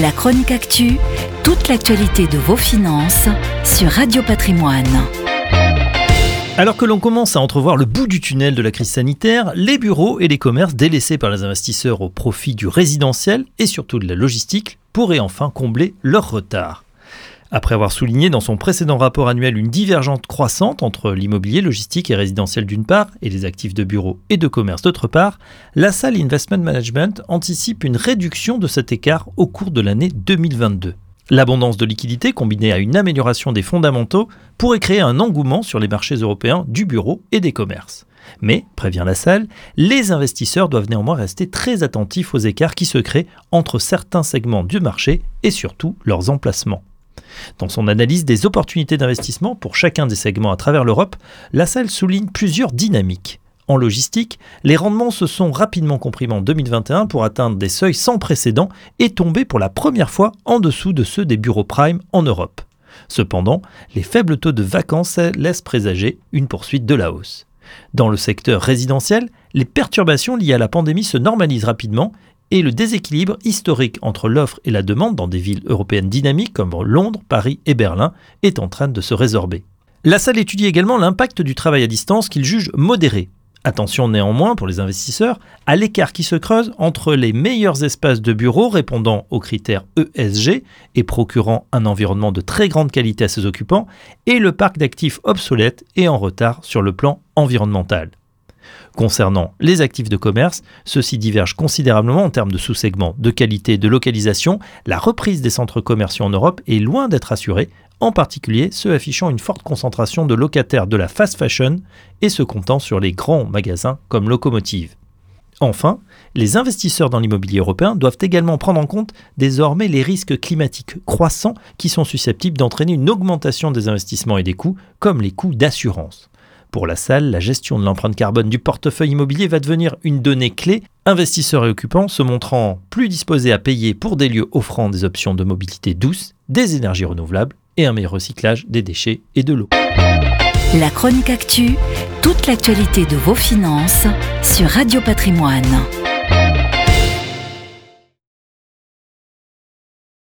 La chronique actu, toute l'actualité de vos finances sur Radio Patrimoine. Alors que l'on commence à entrevoir le bout du tunnel de la crise sanitaire, les bureaux et les commerces délaissés par les investisseurs au profit du résidentiel et surtout de la logistique pourraient enfin combler leur retard. Après avoir souligné dans son précédent rapport annuel une divergence croissante entre l'immobilier logistique et résidentiel d'une part et les actifs de bureaux et de commerce d'autre part, la salle Investment Management anticipe une réduction de cet écart au cours de l'année 2022. L'abondance de liquidités combinée à une amélioration des fondamentaux pourrait créer un engouement sur les marchés européens du bureau et des commerces. Mais, prévient la salle, les investisseurs doivent néanmoins rester très attentifs aux écarts qui se créent entre certains segments du marché et surtout leurs emplacements. Dans son analyse des opportunités d'investissement pour chacun des segments à travers l'Europe, la salle souligne plusieurs dynamiques. En logistique, les rendements se sont rapidement comprimés en 2021 pour atteindre des seuils sans précédent et tomber pour la première fois en dessous de ceux des bureaux prime en Europe. Cependant, les faibles taux de vacances laissent présager une poursuite de la hausse. Dans le secteur résidentiel, les perturbations liées à la pandémie se normalisent rapidement et le déséquilibre historique entre l'offre et la demande dans des villes européennes dynamiques comme Londres, Paris et Berlin est en train de se résorber. La salle étudie également l'impact du travail à distance qu'il juge modéré. Attention néanmoins pour les investisseurs à l'écart qui se creuse entre les meilleurs espaces de bureau répondant aux critères ESG et procurant un environnement de très grande qualité à ses occupants et le parc d'actifs obsolètes et en retard sur le plan environnemental. Concernant les actifs de commerce, ceux-ci divergent considérablement en termes de sous-segments, de qualité, de localisation. La reprise des centres commerciaux en Europe est loin d'être assurée, en particulier ceux affichant une forte concentration de locataires de la fast fashion et se comptant sur les grands magasins comme Locomotive. Enfin, les investisseurs dans l'immobilier européen doivent également prendre en compte désormais les risques climatiques croissants qui sont susceptibles d'entraîner une augmentation des investissements et des coûts, comme les coûts d'assurance. Pour la salle, la gestion de l'empreinte carbone du portefeuille immobilier va devenir une donnée clé, investisseurs et occupants se montrant plus disposés à payer pour des lieux offrant des options de mobilité douce, des énergies renouvelables et un meilleur recyclage des déchets et de l'eau. La chronique actu, toute l'actualité de vos finances sur Radio Patrimoine.